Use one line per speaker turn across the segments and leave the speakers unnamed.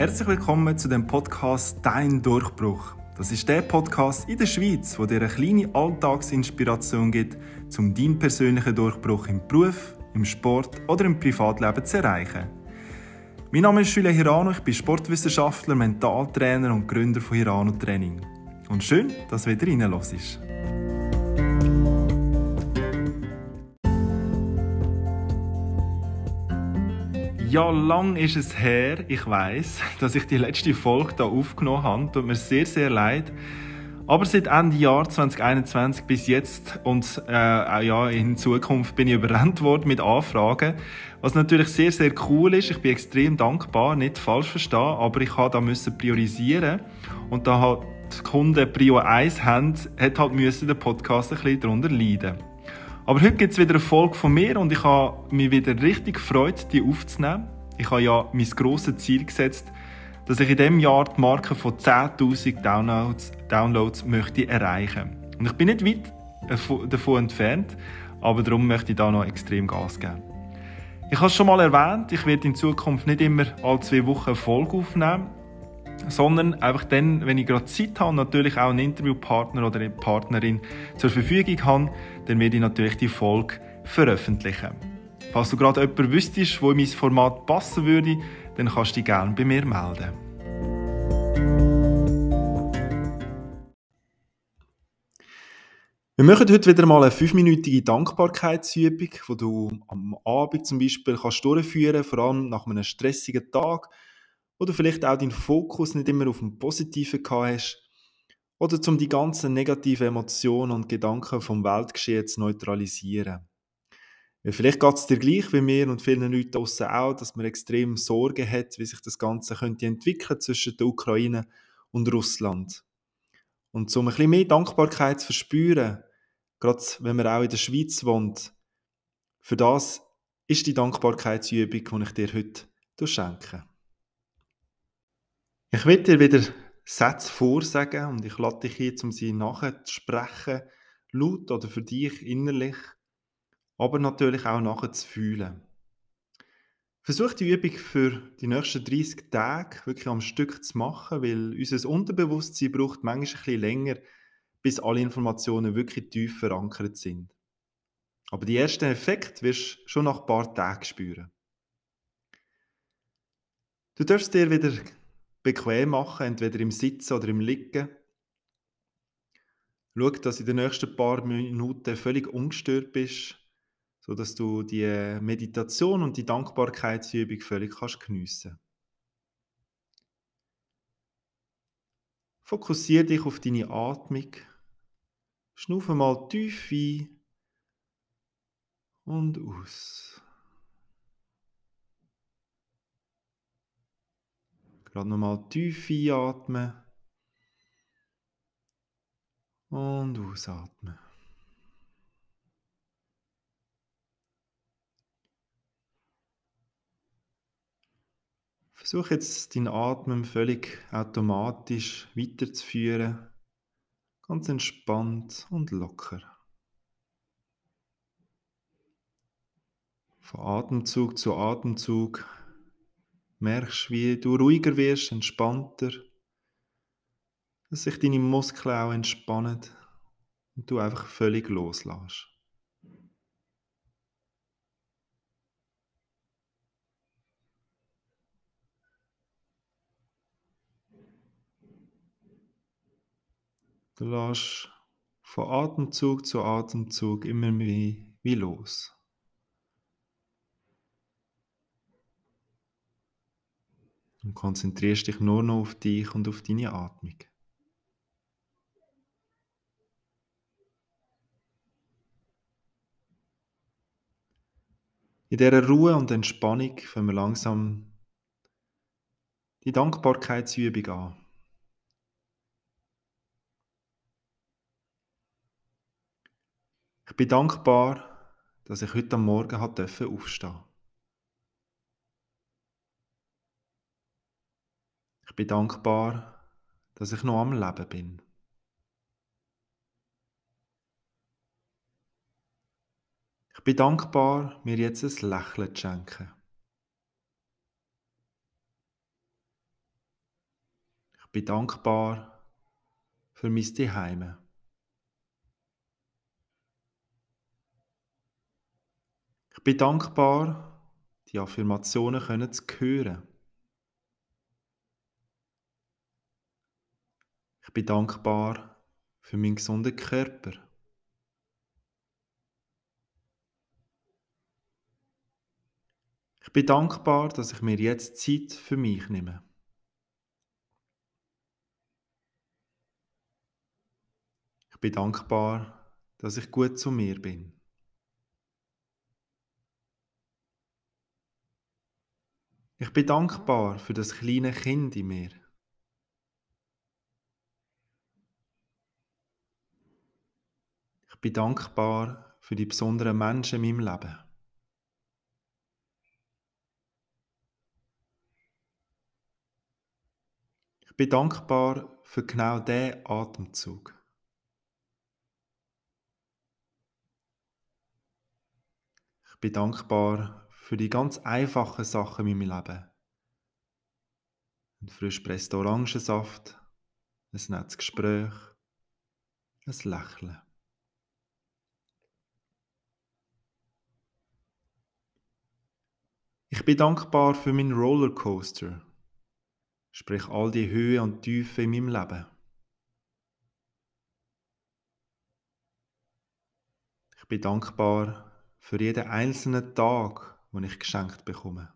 Herzlich willkommen zu dem Podcast Dein Durchbruch. Das ist der Podcast in der Schweiz, wo dir eine kleine Alltagsinspiration gibt, um deinen persönlichen Durchbruch im Beruf, im Sport oder im Privatleben zu erreichen. Mein Name ist Julia Hirano, ich bin Sportwissenschaftler, Mentaltrainer und Gründer von Hirano Training. Und schön, dass du wieder reinlässt. Ja, lang ist es her, ich weiß, dass ich die letzte Folge da aufgenommen habe. Tut mir sehr, sehr leid. Aber seit Ende Jahr 2021 bis jetzt und äh, ja, in Zukunft bin ich überrannt worden mit Anfragen, was natürlich sehr, sehr cool ist. Ich bin extrem dankbar, nicht falsch verstehen, aber ich habe da müssen priorisieren und da hat die Kunden Prio 1 haben, hat halt müssen der Podcast ein bisschen darunter leiden. Aber heute gibt es wieder eine Folge von mir und ich habe mich wieder richtig gefreut, die aufzunehmen. Ich habe ja mein grosses Ziel gesetzt, dass ich in diesem Jahr die Marke von 10.000 Downloads, Downloads möchte erreichen. Und ich bin nicht weit davon entfernt, aber darum möchte ich da noch extrem Gas geben. Ich habe es schon mal erwähnt, ich werde in Zukunft nicht immer alle zwei Wochen eine Folge aufnehmen, sondern einfach dann, wenn ich gerade Zeit habe und natürlich auch einen Interviewpartner oder eine Partnerin zur Verfügung habe, dann werde ich natürlich die Folge veröffentlichen. Falls du gerade jemanden wüsstest, wo in mein Format passen würde, dann kannst du dich gerne bei mir melden. Wir machen heute wieder mal eine fünfminütige Dankbarkeitsübung, die du am Abend zum Beispiel kannst durchführen vor allem nach einem stressigen Tag, du vielleicht auch deinen Fokus nicht immer auf dem Positiven gehabt hast, oder um die ganzen negativen Emotionen und Gedanken vom Weltgeschehen zu neutralisieren. Weil vielleicht geht es dir gleich wie mir und vielen Leuten draussen auch, dass man extrem Sorgen hat, wie sich das Ganze könnte entwickeln zwischen der Ukraine und Russland. Und um ein bisschen mehr Dankbarkeit zu verspüren, gerade wenn man auch in der Schweiz wohnt, für das ist die Dankbarkeitsübung, die ich dir heute schenke. Ich will dir wieder Sätze vorsagen und ich lade dich hier, um sie nachher zu sprechen, laut oder für dich innerlich, aber natürlich auch nachher zu fühlen. Versuch die Übung für die nächsten 30 Tage wirklich am Stück zu machen, weil unser Unterbewusstsein braucht manchmal ein bisschen länger, bis alle Informationen wirklich tief verankert sind. Aber die ersten Effekte wirst du schon nach ein paar Tagen spüren. Du darfst dir wieder bequem machen, entweder im Sitzen oder im Liegen. Schau, dass du in den nächsten paar Minuten völlig ungestört bist, sodass du die Meditation und die Dankbarkeitsübung völlig kannst geniessen. Fokussiere dich auf deine Atmung. Schnaufe mal tief ein und aus. Gerade nochmal tief einatmen und ausatmen. Versuch jetzt deinen Atmen völlig automatisch weiterzuführen, ganz entspannt und locker. Von Atemzug zu Atemzug merkst, wie du ruhiger wirst, entspannter, dass sich deine Muskeln auch entspannen und du einfach völlig loslässt. Du lässt von Atemzug zu Atemzug immer mehr wie los. Und konzentrierst dich nur noch auf dich und auf deine Atmung. In dieser Ruhe und Entspannung fangen wir langsam die Dankbarkeitsübung an. Ich bin dankbar, dass ich heute Morgen aufstehen durfte. Bin dankbar, dass ich noch am Leben bin. Ich bin dankbar, mir jetzt ein Lächeln zu schenken. Ich bin dankbar für mein Zuhause. Ich bin dankbar, die Affirmationen können zu hören. Ich bin dankbar für meinen gesunden Körper. Ich bin dankbar, dass ich mir jetzt Zeit für mich nehme. Ich bin dankbar, dass ich gut zu mir bin. Ich bin dankbar für das kleine Kind in mir. Bin dankbar für die besonderen Menschen in meinem Leben. Ich bin dankbar für genau diesen Atemzug. Ich bin dankbar für die ganz einfachen Sachen in meinem Leben. Ein frisch presster Orangensaft, ein nettes Gespräch, ein Lächeln. Ich bin dankbar für meinen Rollercoaster, sprich all die Höhe und Tiefe in meinem Leben. Ich bin dankbar für jeden einzelnen Tag, den ich geschenkt bekomme.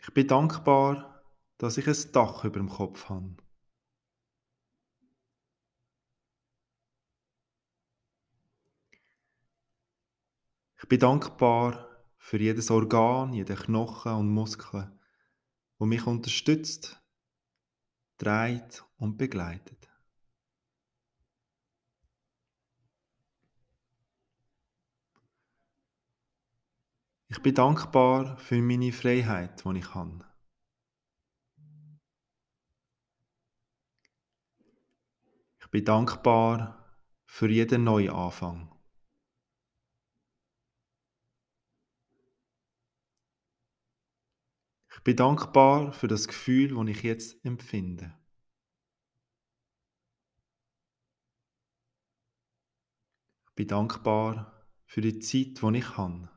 Ich bin dankbar, dass ich ein Dach über dem Kopf habe. Ich bin dankbar für jedes Organ, jeden Knochen und Muskel, wo mich unterstützt, trägt und begleitet. Ich bin dankbar für meine Freiheit, die ich habe. Ich bin dankbar für jeden Neuanfang. Ich bin dankbar für das Gefühl, das ich jetzt empfinde. Ich bin dankbar für die Zeit, die ich habe.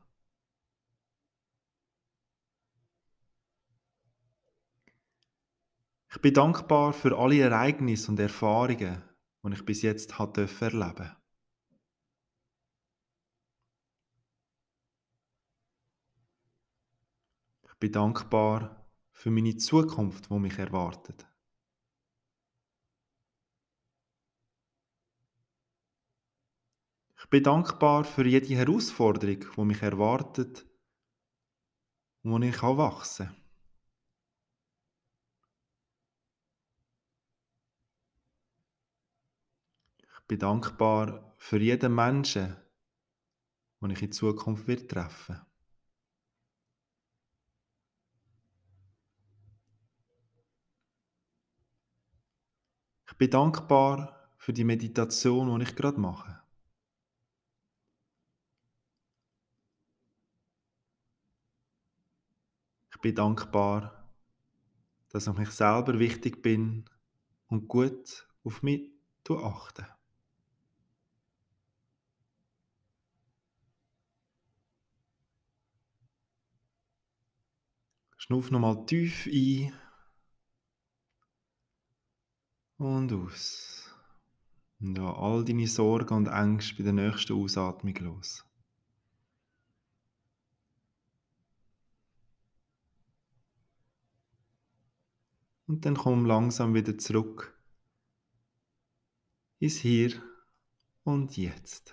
Ich bin dankbar für alle Ereignisse und Erfahrungen, die ich bis jetzt erleben durfte. Bin dankbar für meine Zukunft, die mich erwartet. Ich bin dankbar für jede Herausforderung, die mich erwartet und wo ich wachsen kann. bin dankbar für jeden Menschen, den ich in Zukunft wird treffen Ich bin dankbar für die Meditation, die ich gerade mache. Ich bin dankbar, dass ich mich selber wichtig bin und gut auf mich achte. Schnuff nochmal tief ein und aus. Und all deine Sorgen und Ängste bei der nächsten Ausatmung los. Und dann komm langsam wieder zurück ins Hier und Jetzt.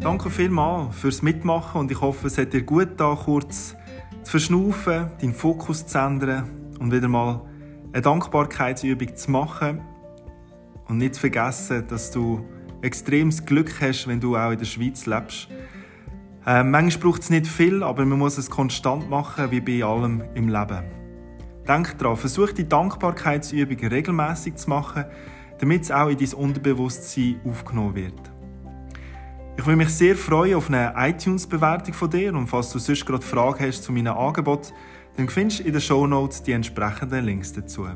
Danke vielmals fürs Mitmachen und ich hoffe, es hat dir gut da kurz zu verschnaufen, deinen Fokus zu ändern und wieder mal eine Dankbarkeitsübung zu machen und nicht zu vergessen, dass du extremes Glück hast, wenn du auch in der Schweiz lebst. Äh, manchmal braucht es nicht viel, aber man muss es konstant machen, wie bei allem im Leben. Denk daran, versuch die Dankbarkeitsübung regelmäßig zu machen, damit es auch in dein Unterbewusstsein aufgenommen wird. Ich würde mich sehr freuen auf eine iTunes-Bewertung von dir und falls du sonst gerade Fragen hast zu meinem Angebot, dann findest du in den Show Notes die entsprechenden Links dazu.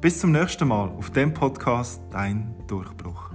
Bis zum nächsten Mal auf dem Podcast Dein Durchbruch.